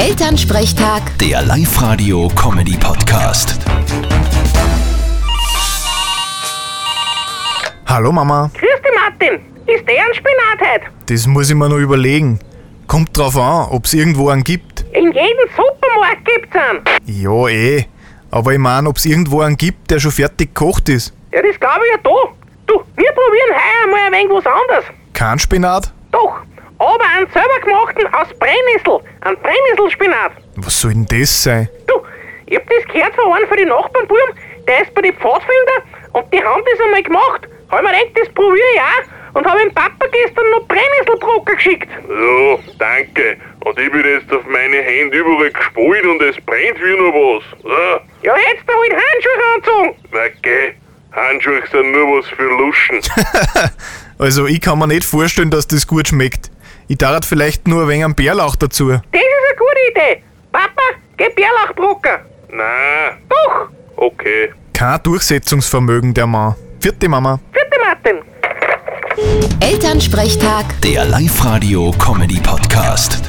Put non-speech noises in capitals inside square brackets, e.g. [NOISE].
Elternsprechtag, Der Live-Radio-Comedy-Podcast. Hallo Mama, Grüß dich, Martin. Ist der ein Spinat heute? das muss ich mir noch überlegen. Kommt drauf an, ob's irgendwo einen gibt. In jedem Supermarkt gibt's einen. Ja, eh. Aber ich mein, ob's irgendwo einen gibt, der schon fertig gekocht ist. Ja, das glaube ich ja da. Du, wir probieren heuer mal ein wenig was anderes. Kein Spinat? Doch, aber einen selber gemachten aus Brennnessel. Ein Brennnesselspinat. Was soll denn das sein? Du, ich hab das gehört von einem von den Nachbarnbuben, der ist bei den Pfadfinder und die haben das einmal gemacht. Hab mir gedacht, das probiere ich auch und habe dem Papa gestern noch Brennnesselbrocken geschickt. Ja, danke. Und ich bin jetzt auf meine Hände überall gespult und es brennt wie nur was. Ah, Ja, jetzt da halt Handschuhe anzogen. na geh. Handschuhe sind nur was für Luschen. [LAUGHS] Also ich kann mir nicht vorstellen, dass das gut schmeckt. Ich darf vielleicht nur ein wenig einen Bärlauch dazu. Das ist eine gute Idee. Papa, geh Bärlauchbrocken. Na, Doch, okay. Kein Durchsetzungsvermögen, der Mann. Vierte Mama. vierte Martin. Elternsprechtag. Der Live-Radio-Comedy-Podcast.